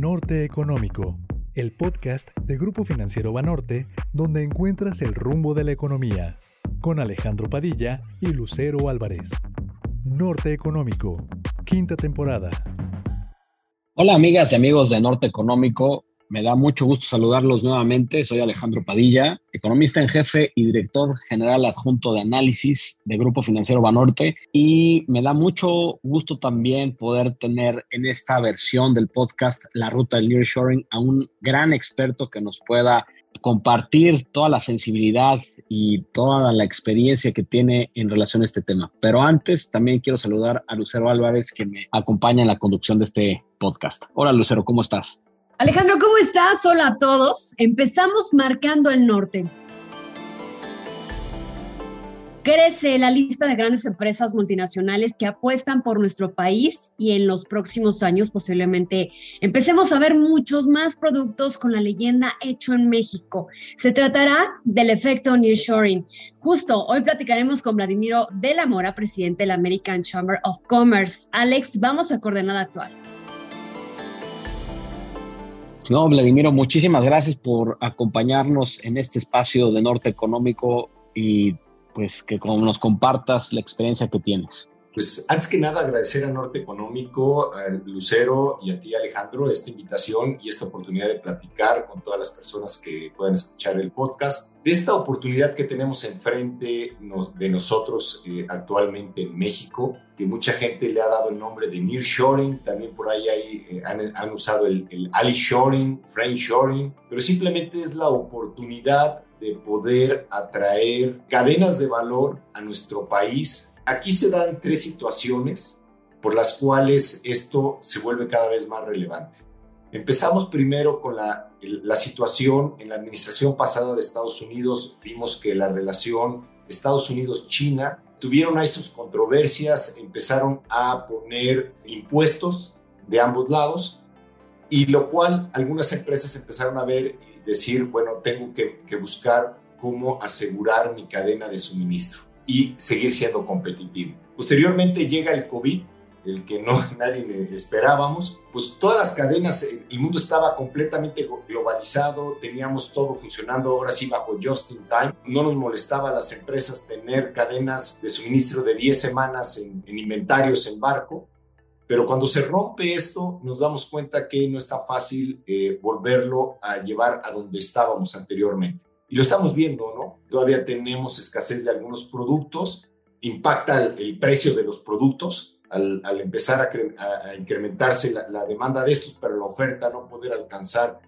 Norte Económico, el podcast de Grupo Financiero Banorte, donde encuentras el rumbo de la economía, con Alejandro Padilla y Lucero Álvarez. Norte Económico, quinta temporada. Hola amigas y amigos de Norte Económico, me da mucho gusto saludarlos nuevamente. Soy Alejandro Padilla, economista en jefe y director general adjunto de análisis de Grupo Financiero Banorte. Y me da mucho gusto también poder tener en esta versión del podcast La Ruta del Nearshoring a un gran experto que nos pueda compartir toda la sensibilidad y toda la experiencia que tiene en relación a este tema. Pero antes también quiero saludar a Lucero Álvarez que me acompaña en la conducción de este podcast. Hola Lucero, ¿cómo estás? Alejandro, ¿cómo estás? Hola a todos. Empezamos marcando el norte. Crece la lista de grandes empresas multinacionales que apuestan por nuestro país y en los próximos años posiblemente empecemos a ver muchos más productos con la leyenda hecho en México. Se tratará del efecto nearshoring. Justo hoy platicaremos con Vladimiro de la Mora, presidente de la American Chamber of Commerce. Alex, vamos a coordenada actual. No, Vladimiro, muchísimas gracias por acompañarnos en este espacio de Norte Económico y pues que nos compartas la experiencia que tienes. Pues antes que nada agradecer a Norte Económico, a Lucero y a ti Alejandro esta invitación y esta oportunidad de platicar con todas las personas que puedan escuchar el podcast. De esta oportunidad que tenemos enfrente de nosotros eh, actualmente en México, que mucha gente le ha dado el nombre de nearshoring, también por ahí eh, han, usado el, el alishoring, friendshoring, pero simplemente es la oportunidad de poder atraer cadenas de valor a nuestro país Aquí se dan tres situaciones por las cuales esto se vuelve cada vez más relevante. Empezamos primero con la, situación en la administración pasada de Estados Unidos. Vimos que la relación Estados Unidos-China tuvieron ahí sus controversias, empezaron a poner impuestos de ambos lados, y lo cual algunas empresas empezaron a ver y decir, bueno, tengo que buscar cómo asegurar mi cadena de suministro y seguir siendo competitivo. Posteriormente llega el COVID, el que no nadie esperábamos, pues todas las cadenas, el mundo estaba completamente globalizado, teníamos todo funcionando ahora sí bajo just in time, no nos molestaba a las empresas tener cadenas de suministro de 10 semanas en, inventarios en barco, pero cuando se rompe esto nos damos cuenta que no está fácil eh, volverlo a llevar a donde estábamos anteriormente. Y lo estamos viendo, ¿no? Todavía tenemos escasez de algunos productos, impacta el, precio de los productos al, empezar a, incrementarse la, demanda de estos, pero la oferta no poder alcanzar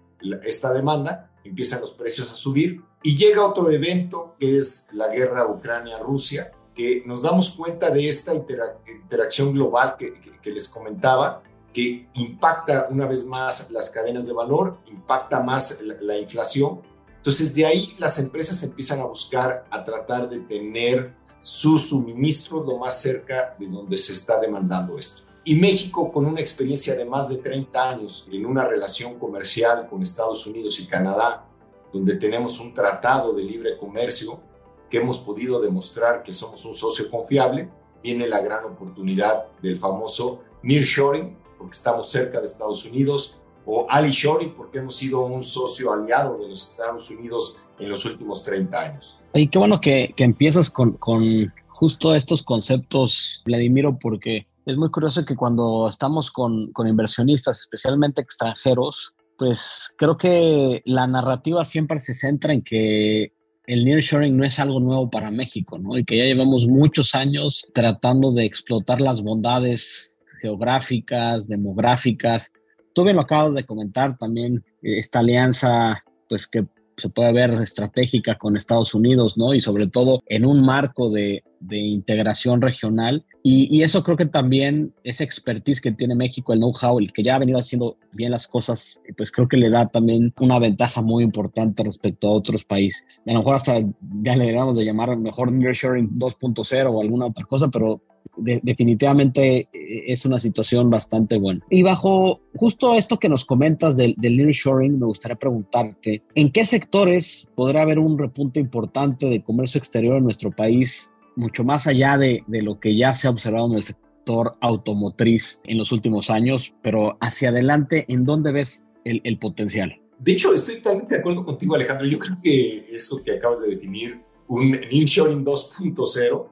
esta demanda, empiezan los precios a subir. Y llega otro evento que es la guerra Ucrania-Rusia, que nos damos cuenta de esta interacción global que, que, les comentaba, que impacta una vez más las cadenas de valor, impacta más la inflación entonces, de ahí las empresas empiezan a buscar, a tratar de tener su suministro lo más cerca de donde se está demandando esto. Y México, con una experiencia de más de 30 años en una relación comercial con Estados Unidos y Canadá, donde tenemos un tratado de libre comercio que hemos podido demostrar que somos un socio confiable, viene la gran oportunidad del famoso nearshoring, porque estamos cerca de Estados Unidos, o Ali Shori, porque hemos sido un socio aliado de los Estados Unidos en los últimos 30 años. Y qué bueno que, que empiezas con, con, justo estos conceptos, Vladimiro, porque es muy curioso que cuando estamos con, con inversionistas, especialmente extranjeros, pues creo que la narrativa siempre se centra en que el nearshoring no es algo nuevo para México, ¿no? Y que ya llevamos muchos años tratando de explotar las bondades geográficas, demográficas Tú bien lo acabas de comentar también, eh, esta alianza, pues que se puede ver estratégica con Estados Unidos, ¿no? Y sobre todo en un marco de, de integración regional. Y, y, eso creo que también esa expertise que tiene México, el know-how, el que ya ha venido haciendo bien las cosas, pues creo que le da también una ventaja muy importante respecto a otros países. A lo mejor hasta ya le deberíamos de llamar mejor Nearshoring 2.0 o alguna otra cosa, pero definitivamente eh, es una situación bastante buena. Y bajo justo esto que nos comentas del, del nearshoring, me gustaría preguntarte, ¿en qué sectores podrá haber un repunte importante de comercio exterior en nuestro país, mucho más allá de, de lo que ya se ha observado en el, sector automotriz en los últimos años, pero hacia adelante, ¿en dónde ves el, el potencial? De hecho, estoy totalmente de acuerdo contigo, Alejandro. Yo creo que eso que acabas de definir, un nearshoring 2.0,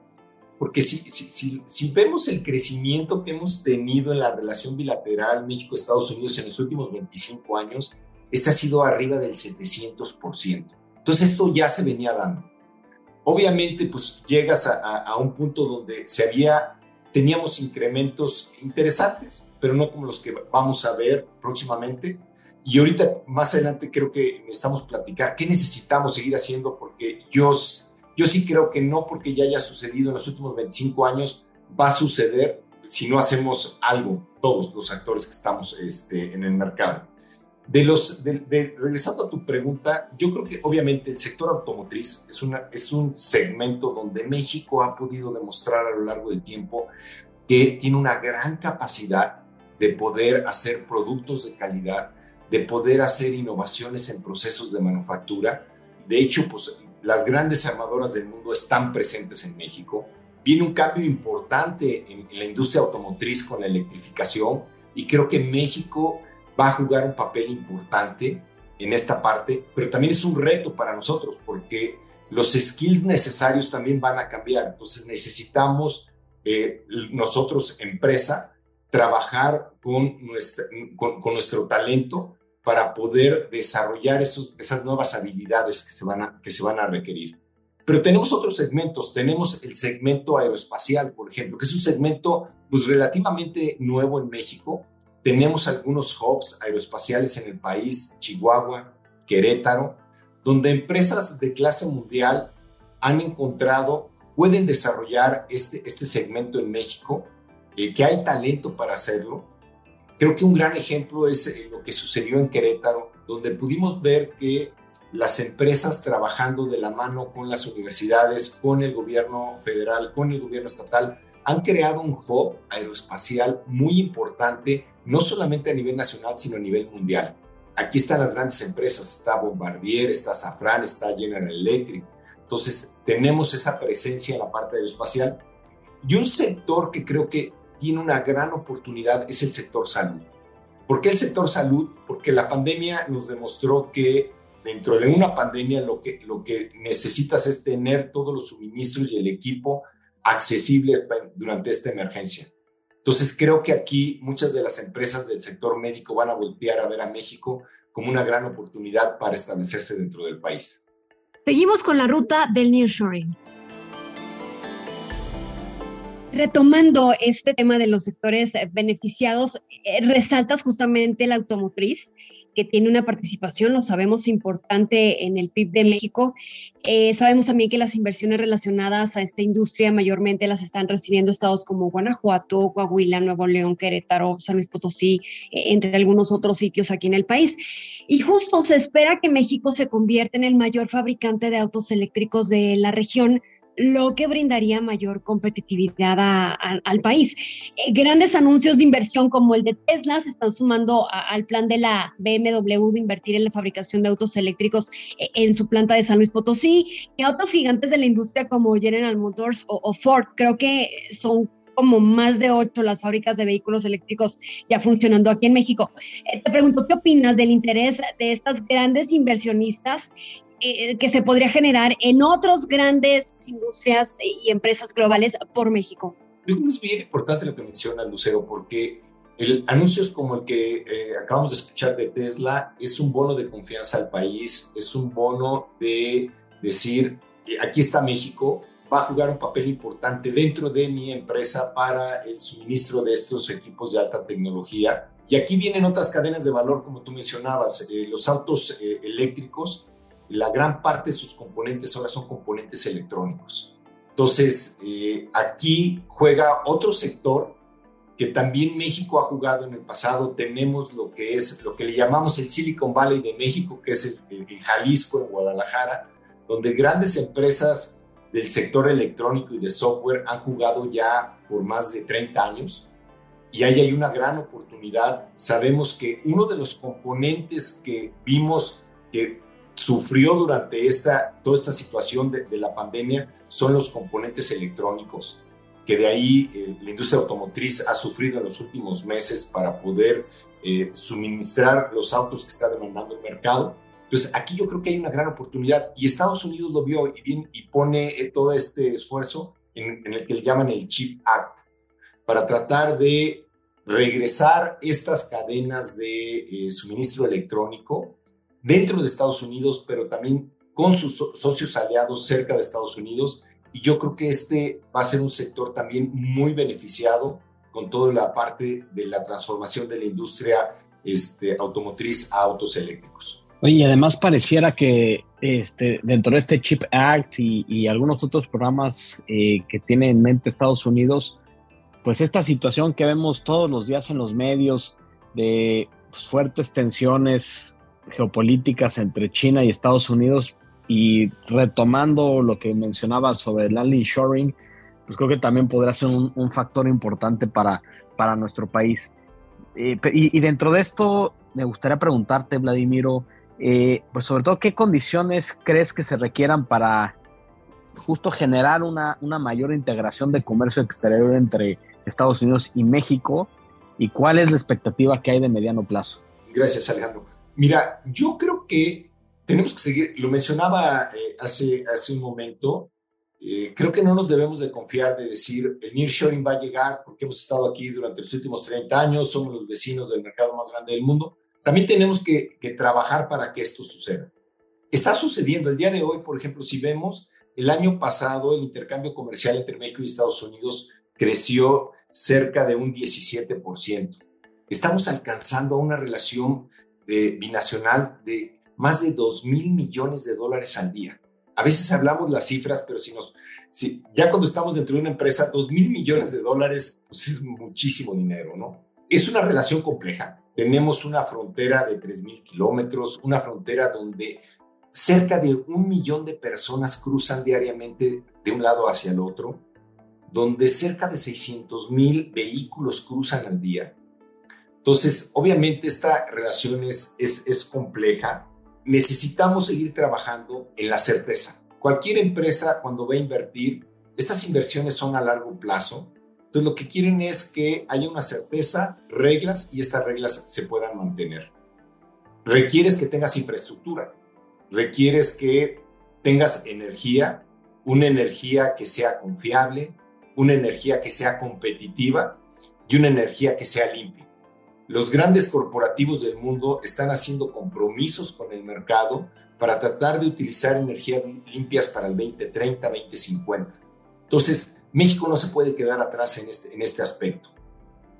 porque si, si, si, si, vemos el crecimiento que hemos tenido en la relación bilateral México-Estados Unidos en los últimos 25 años, este ha sido arriba del 700%. Entonces esto ya se venía dando. Obviamente, pues llegas a, un punto donde se había, teníamos incrementos interesantes, pero no como los que vamos a ver próximamente. Y ahorita, más adelante, creo que necesitamos platicar qué necesitamos seguir haciendo, porque yo yo sí creo que no porque ya haya sucedido en los últimos 25 años va a suceder si no hacemos algo, todos los actores que estamos este, en el mercado. De los, de, regresando a tu pregunta, yo creo que obviamente el sector automotriz es, una, es un segmento donde México ha podido demostrar a lo largo del tiempo que tiene una gran capacidad de poder hacer productos de calidad, de poder hacer innovaciones en procesos de manufactura. De hecho, pues las grandes armadoras del mundo están presentes en México. Viene un cambio importante en, la industria automotriz con la electrificación y creo que México va a jugar un papel importante en esta parte, pero también es un reto para nosotros porque los skills necesarios también van a cambiar. Entonces necesitamos eh, nosotros, empresa, trabajar con, nuestro talento para poder desarrollar esas nuevas habilidades que se, van a, que se van a requerir. Pero tenemos otros segmentos, tenemos el segmento aeroespacial, por ejemplo, que es un segmento pues, relativamente nuevo en México. Tenemos algunos hubs aeroespaciales en el país, Chihuahua, Querétaro, donde empresas de clase mundial han encontrado, pueden desarrollar este, este segmento en México, eh, que hay talento para hacerlo, Creo que un gran ejemplo es eh, lo que sucedió en Querétaro, donde pudimos ver que las empresas trabajando de la mano con las universidades, con el gobierno federal, con el gobierno estatal, han creado un hub aeroespacial muy importante, no solamente a nivel nacional, sino a nivel mundial. Aquí están las grandes empresas, está Bombardier, está Safran, está General Electric. Entonces, tenemos esa presencia en la parte aeroespacial. Y un sector que creo que tiene una gran oportunidad es el sector salud. ¿Por qué el sector salud? Porque la pandemia nos demostró que dentro de una pandemia lo que, lo que necesitas es tener todos los suministros y el equipo accesible durante esta emergencia. Entonces creo que aquí muchas de las empresas del sector médico van a voltear a ver a México como una gran oportunidad para establecerse dentro del país. Seguimos con la ruta del nearshoring. Retomando este tema de los sectores beneficiados, eh, resaltas justamente la automotriz, que tiene una participación, lo sabemos, importante en el PIB de México. Eh, sabemos también que las inversiones relacionadas a esta industria mayormente las están recibiendo estados como Guanajuato, Coahuila, Nuevo León, Querétaro, San Luis Potosí, entre algunos otros sitios aquí en el país. Y justo se espera que México se convierta en el mayor fabricante de autos eléctricos de la región lo que brindaría mayor competitividad al país. Eh, grandes anuncios de inversión como el de Tesla se están sumando al plan de la BMW de invertir en la fabricación de autos eléctricos eh, en su planta de San Luis Potosí y otros gigantes de la industria como General Motors o, Ford. Creo que son como más de ocho las fábricas de vehículos eléctricos ya funcionando aquí en México. Eh, te pregunto, ¿qué opinas del interés de estas grandes inversionistas eh, que se podría generar en otras grandes industrias y empresas globales por México. Yo creo que es bien importante lo que menciona Lucero, porque el, anuncios como el que eh, acabamos de escuchar de Tesla es un bono de confianza al país, es un bono de decir, aquí está México, va a jugar un papel importante dentro de mi empresa para el suministro de estos equipos de alta tecnología. Y aquí vienen otras cadenas de valor, como tú mencionabas, eh, los autos eléctricos la gran parte de sus componentes ahora son componentes electrónicos. Entonces, eh, aquí juega otro sector que también México ha jugado en el pasado. Tenemos lo que es lo que le llamamos el Silicon Valley de México, que es el, Jalisco, en Guadalajara, donde grandes empresas del sector electrónico y de software han jugado ya por más de 30 años. Y ahí hay una gran oportunidad. Sabemos que uno de los componentes que vimos que sufrió durante esta, toda esta situación de, la pandemia son los componentes electrónicos. que de ahí eh, la industria automotriz ha sufrido en los últimos meses para poder eh, suministrar los autos que está demandando el mercado. Entonces, aquí yo creo que hay una gran oportunidad y Estados Unidos lo vio y, bien, y pone eh, todo este esfuerzo en, el que le llaman el Chip Act para tratar de regresar estas cadenas de suministro electrónico dentro de Estados Unidos, pero también con sus socios aliados cerca de Estados Unidos y yo creo que este va a ser un sector también muy beneficiado con toda la parte de la transformación de la industria este, automotriz a autos eléctricos. Oye, y además pareciera que este, dentro de este Chip Act y, algunos otros programas eh, que tiene en mente Estados Unidos, pues esta situación que vemos todos los días en los medios de pues, fuertes tensiones geopolíticas entre China y Estados Unidos, y retomando lo que mencionaba sobre el shoring, pues creo que también podrá ser un, factor importante para, para nuestro país. Eh, y, dentro de esto, me gustaría preguntarte, Vladimiro, eh, pues sobre todo, ¿qué condiciones crees que se requieran para justo generar una, una mayor integración de comercio exterior entre Estados Unidos y México? ¿Y cuál es la expectativa que hay de mediano plazo? Gracias, Alejandro. Mira, yo creo que tenemos que seguir, lo mencionaba eh, hace, hace un momento, eh, creo que no nos debemos de confiar de decir el nearshoring va a llegar porque hemos estado aquí durante los últimos 30 años, somos los vecinos del mercado más grande del mundo. También tenemos que, que trabajar para que esto suceda. Está sucediendo el día de hoy, por ejemplo, si vemos el año pasado el intercambio comercial entre México y Estados Unidos creció cerca de un 17%. Estamos alcanzando una relación de, binacional de más de 2 mil millones de dólares al día. A veces hablamos las cifras, pero si nos, si, ya cuando estamos dentro de una empresa, 2 mil millones de dólares pues es muchísimo dinero, ¿no? Es una relación compleja. Tenemos una frontera de 3 mil kilómetros, una frontera donde cerca de un millón de personas cruzan diariamente de un lado hacia el otro, donde cerca de 600 mil vehículos cruzan al día. Entonces, obviamente esta relación es, compleja, necesitamos seguir trabajando en la certeza. Cualquier empresa cuando va a invertir, estas inversiones son a largo plazo. Entonces lo que quieren es que haya una certeza, reglas y estas reglas se puedan mantener. Requieres que tengas infraestructura, requieres que tengas energía, una energía que sea confiable, una energía que sea competitiva y una energía que sea limpia. Los grandes corporativos del mundo están haciendo compromisos con el mercado para tratar de utilizar energías limpias para el 2030, 2050. Entonces, México no se puede quedar atrás en este, en este aspecto.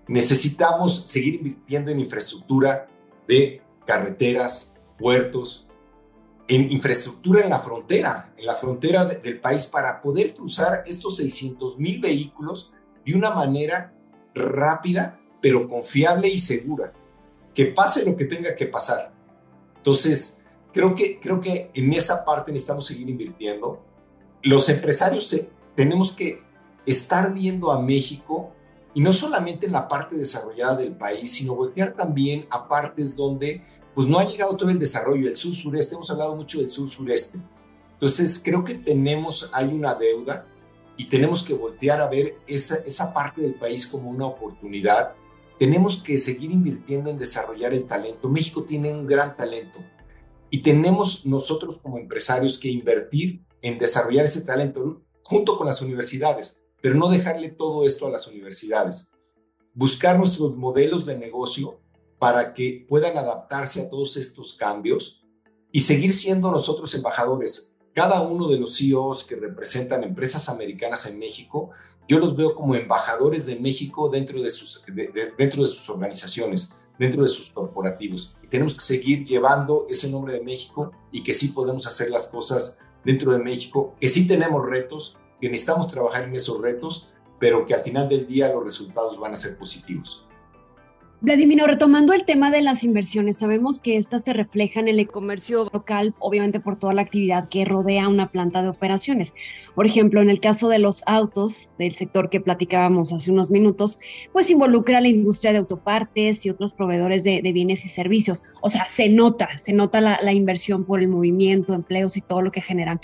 Necesitamos seguir invirtiendo en infraestructura de carreteras, puertos, en infraestructura en la frontera, en la frontera del país para poder cruzar estos 600 mil vehículos de una manera rápida pero confiable y segura, que pase lo que tenga que pasar. Entonces, creo que, creo que en esa parte necesitamos seguir invirtiendo. Los empresarios tenemos que estar viendo a México y no solamente en la parte desarrollada del país, sino voltear también a partes donde pues no ha llegado todo el desarrollo, el sur-sureste, hemos hablado mucho del sur-sureste. Entonces, creo que tenemos, hay una deuda y tenemos que voltear a ver esa, esa parte del país como una oportunidad tenemos que seguir invirtiendo en desarrollar el talento. México tiene un gran talento y tenemos nosotros como empresarios que invertir en desarrollar ese talento junto con las universidades, pero no dejarle todo esto a las universidades. Buscar nuestros modelos de negocio para que puedan adaptarse a todos estos cambios y seguir siendo nosotros embajadores cada uno de los CEOs que representan empresas americanas en México, yo los veo como embajadores de México dentro de sus, dentro de sus organizaciones, dentro de sus corporativos. Y tenemos que seguir llevando ese nombre de México y que sí podemos hacer las cosas dentro de México, que sí tenemos retos, que necesitamos trabajar en esos retos, pero que al final del día los resultados van a ser positivos. Vladimiro, retomando el tema de las inversiones, sabemos que estas se reflejan en el comercio local, obviamente por toda la actividad que rodea una planta de operaciones. Por ejemplo, en el caso de los autos, del sector que platicábamos hace unos minutos, pues involucra a la industria de autopartes y otros proveedores de, bienes y servicios. O sea, se nota, se nota la, inversión por el movimiento, empleos y todo lo que generan.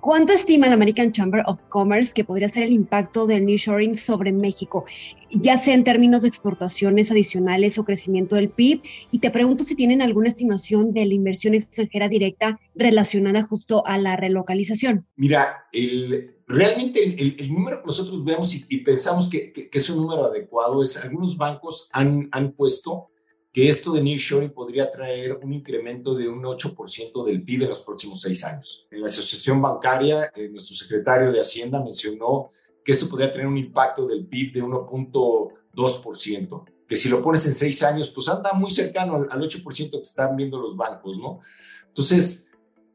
¿Cuánto estima la American Chamber of Commerce que podría ser el impacto del nearshoring sobre México? Ya sea en términos de exportaciones adicionales o crecimiento del PIB. Y te pregunto si tienen alguna estimación de la inversión extranjera directa relacionada justo a la relocalización. Mira, el, realmente el, número que nosotros vemos y, pensamos que, es un número adecuado es algunos bancos han, han puesto que esto de nearshoring podría traer un incremento de un 8% del PIB en los próximos seis años. En la Asociación Bancaria, eh, nuestro secretario de Hacienda mencionó que esto podría tener un impacto del PIB de 1.2%, que si lo pones en seis años, pues anda muy cercano al, 8% que están viendo los bancos, ¿no? Entonces,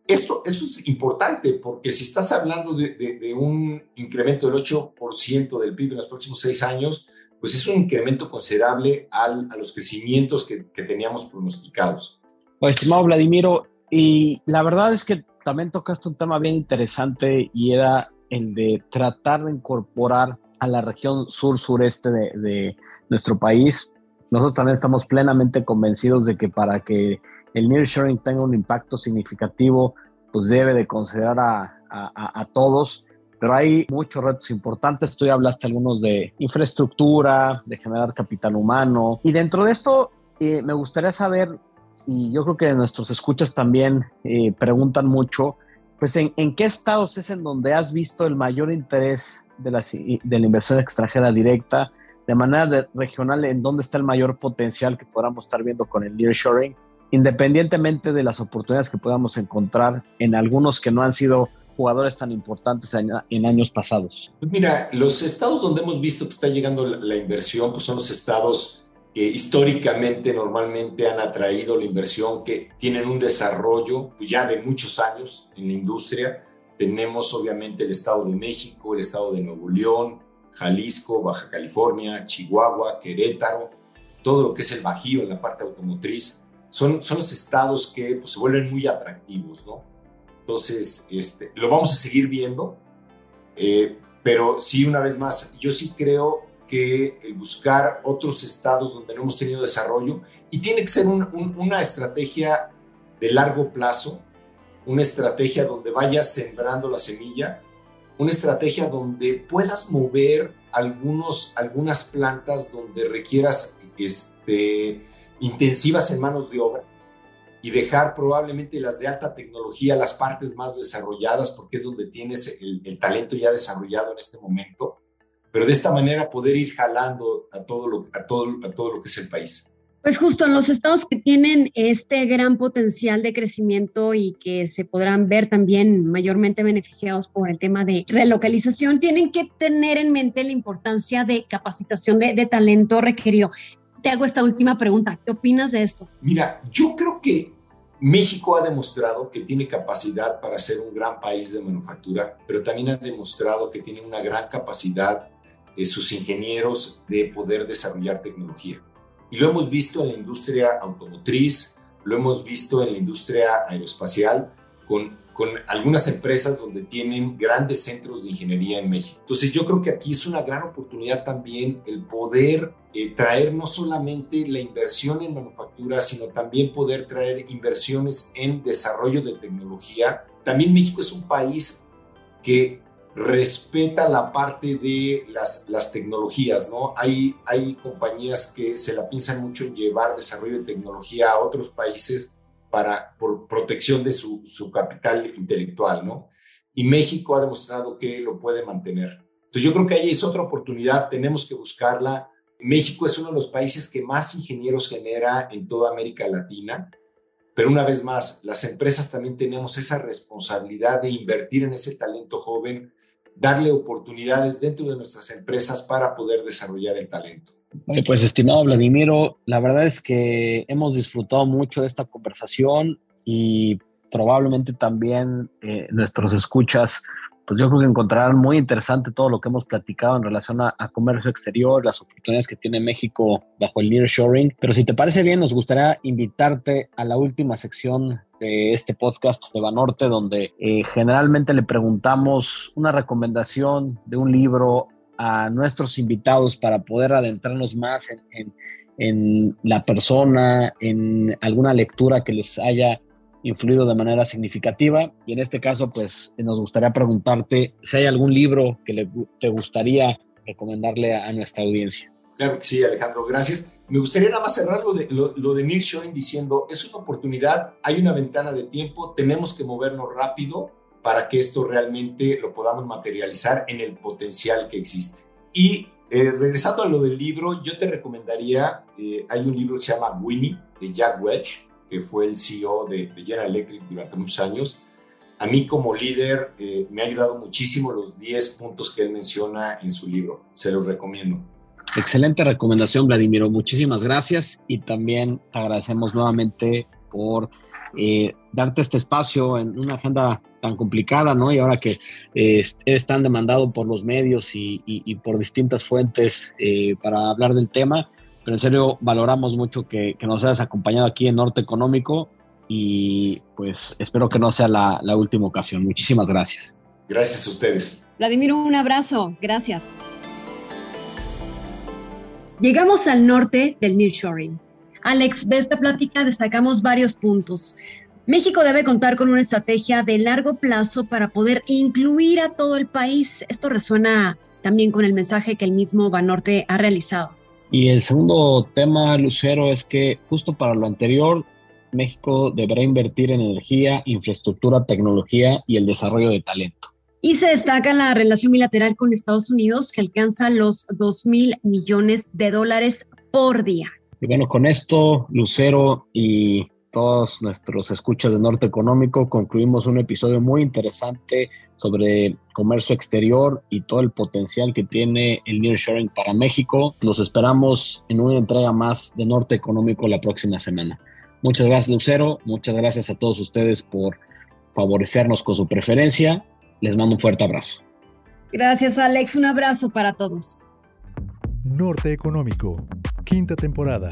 esto, esto es importante porque si estás hablando de, un incremento del 8% del PIB en los próximos seis años, pues es un incremento considerable al, a los crecimientos que, que teníamos pronosticados. Pues, estimado Vladimiro, y la verdad es que también tocaste un tema bien interesante y era el de tratar de incorporar a la región sur-sureste de, nuestro país. Nosotros también estamos plenamente convencidos de que para que el nearshoring tenga un impacto significativo, pues debe de considerar a, a, todos, pero hay muchos retos importantes. Tú ya hablaste algunos de infraestructura, de generar capital humano, y dentro de esto eh, me gustaría saber, y yo creo que nuestros escuchas también eh, preguntan mucho, pues ¿en, qué estados es en donde has visto el mayor interés de la, inversión extranjera directa? De manera regional, ¿en dónde está el mayor potencial que podamos estar viendo con el nearshoring? Independientemente de las oportunidades que podamos encontrar en algunos que no han sido jugadores tan importantes en, años pasados? Mira, los estados donde hemos visto que está llegando la, la inversión, pues son los estados que históricamente normalmente han atraído la inversión, que tienen un desarrollo pues, ya de muchos años en la industria. Tenemos obviamente el Estado de México, el Estado de Nuevo León, Jalisco, Baja California, Chihuahua, Querétaro, todo lo que es el Bajío en la parte automotriz. Son, son los estados que pues, se vuelven muy atractivos, ¿no? Entonces, este, lo vamos a seguir viendo, eh, pero sí, una vez más, yo sí creo que buscar otros estados donde no hemos tenido desarrollo y tiene que ser una estrategia de largo plazo, una estrategia donde vayas sembrando la semilla, una estrategia donde puedas mover algunos, algunas plantas donde requieras este, intensivas en manos de obra y dejar probablemente las de alta tecnología, las partes más desarrolladas, porque es donde tienes el talento ya desarrollado en este momento pero de esta manera poder ir jalando a todo lo, a todo, a todo lo que es el país. Pues justo en los estados que tienen este gran potencial de crecimiento y que se podrán ver también mayormente beneficiados por el tema de relocalización, tienen que tener en mente la importancia de capacitación de, de talento requerido. Te hago esta última pregunta. ¿Qué opinas de esto? Mira, yo creo que México ha demostrado que tiene capacidad para ser un gran país de manufactura, pero también ha demostrado que tiene una gran capacidad eh, sus ingenieros de poder desarrollar tecnología. Y lo hemos visto en la industria automotriz, lo hemos visto en la industria aeroespacial, con, con algunas empresas donde tienen grandes centros de ingeniería en México. Entonces yo creo que aquí es una gran oportunidad también el poder eh, traer no solamente la inversión en manufactura, sino también poder traer inversiones en desarrollo de tecnología. También México es un país que respeta la parte de las, las tecnologías, ¿no? Hay, hay compañías que se la piensan mucho en llevar desarrollo de tecnología a otros países para, por protección de su, su capital intelectual, ¿no? Y México ha demostrado que lo puede mantener. Entonces yo creo que ahí es otra oportunidad, tenemos que buscarla. México es uno de los países que más ingenieros genera en toda América Latina, pero una vez más, las empresas también tenemos esa responsabilidad de invertir en ese talento joven darle oportunidades dentro de nuestras empresas para poder desarrollar el talento. Pues estimado Vladimiro, la verdad es que hemos disfrutado mucho de esta conversación y probablemente también eh, nuestros escuchas pues yo creo que encontrarán muy interesante todo lo que hemos platicado en relación a, comercio exterior, las oportunidades que tiene México bajo el nearshoring. Pero si te parece bien, nos gustaría invitarte a la última sección este podcast de Banorte, donde eh, generalmente le preguntamos una recomendación de un libro a nuestros invitados para poder adentrarnos más en, en la persona, en alguna lectura que les haya influido de manera significativa. Y en este caso, pues nos gustaría preguntarte si hay algún libro que te gustaría recomendarle a, nuestra audiencia. Claro que sí, Alejandro, gracias. Me gustaría nada más cerrar lo de, lo, lo de Nearshoring diciendo, es una oportunidad, hay una ventana de tiempo, tenemos que movernos rápido para que esto realmente lo podamos materializar en el potencial que existe. Y eh, regresando a lo del libro, yo te recomendaría, eh, hay un libro que se llama Winnie, de Jack Welch, que fue el CEO de, General Electric durante muchos años. A mí como líder eh, me ha ayudado muchísimo los 10 puntos que él menciona en su libro. Se los recomiendo. Excelente recomendación, Vladimiro. Muchísimas gracias y también te agradecemos nuevamente por eh, darte este espacio en una agenda tan complicada, ¿no? Y ahora que eh, eres tan demandado por los medios y, y por distintas fuentes para hablar del tema, pero en serio valoramos mucho que, nos hayas acompañado aquí en Norte Económico y pues espero que no sea la, la última ocasión. Muchísimas gracias. Gracias a ustedes. Vladimir, un abrazo. Gracias. Llegamos al norte del nearshoring. Alex, de esta plática destacamos varios puntos. México debe contar con una estrategia de largo plazo para poder incluir a todo el país. Esto resuena también con el mensaje que el mismo Banorte ha realizado. Y el segundo tema, Lucero, es que justo para lo anterior, México deberá invertir en energía, infraestructura, tecnología y el desarrollo de talento. Y se destaca la relación bilateral con Estados Unidos, que alcanza los 2 mil millones de dólares por día. Y bueno, con esto, Lucero y todos nuestros escuchas de Norte Económico, concluimos un episodio muy interesante sobre comercio exterior y todo el potencial que tiene el nearshoring para México. Los esperamos en una entrega más de Norte Económico la próxima semana. Muchas gracias, Lucero. Muchas gracias a todos ustedes por favorecernos con su preferencia. Les mando un fuerte abrazo. Gracias, Alex. Un abrazo para todos. Norte Económico, quinta temporada.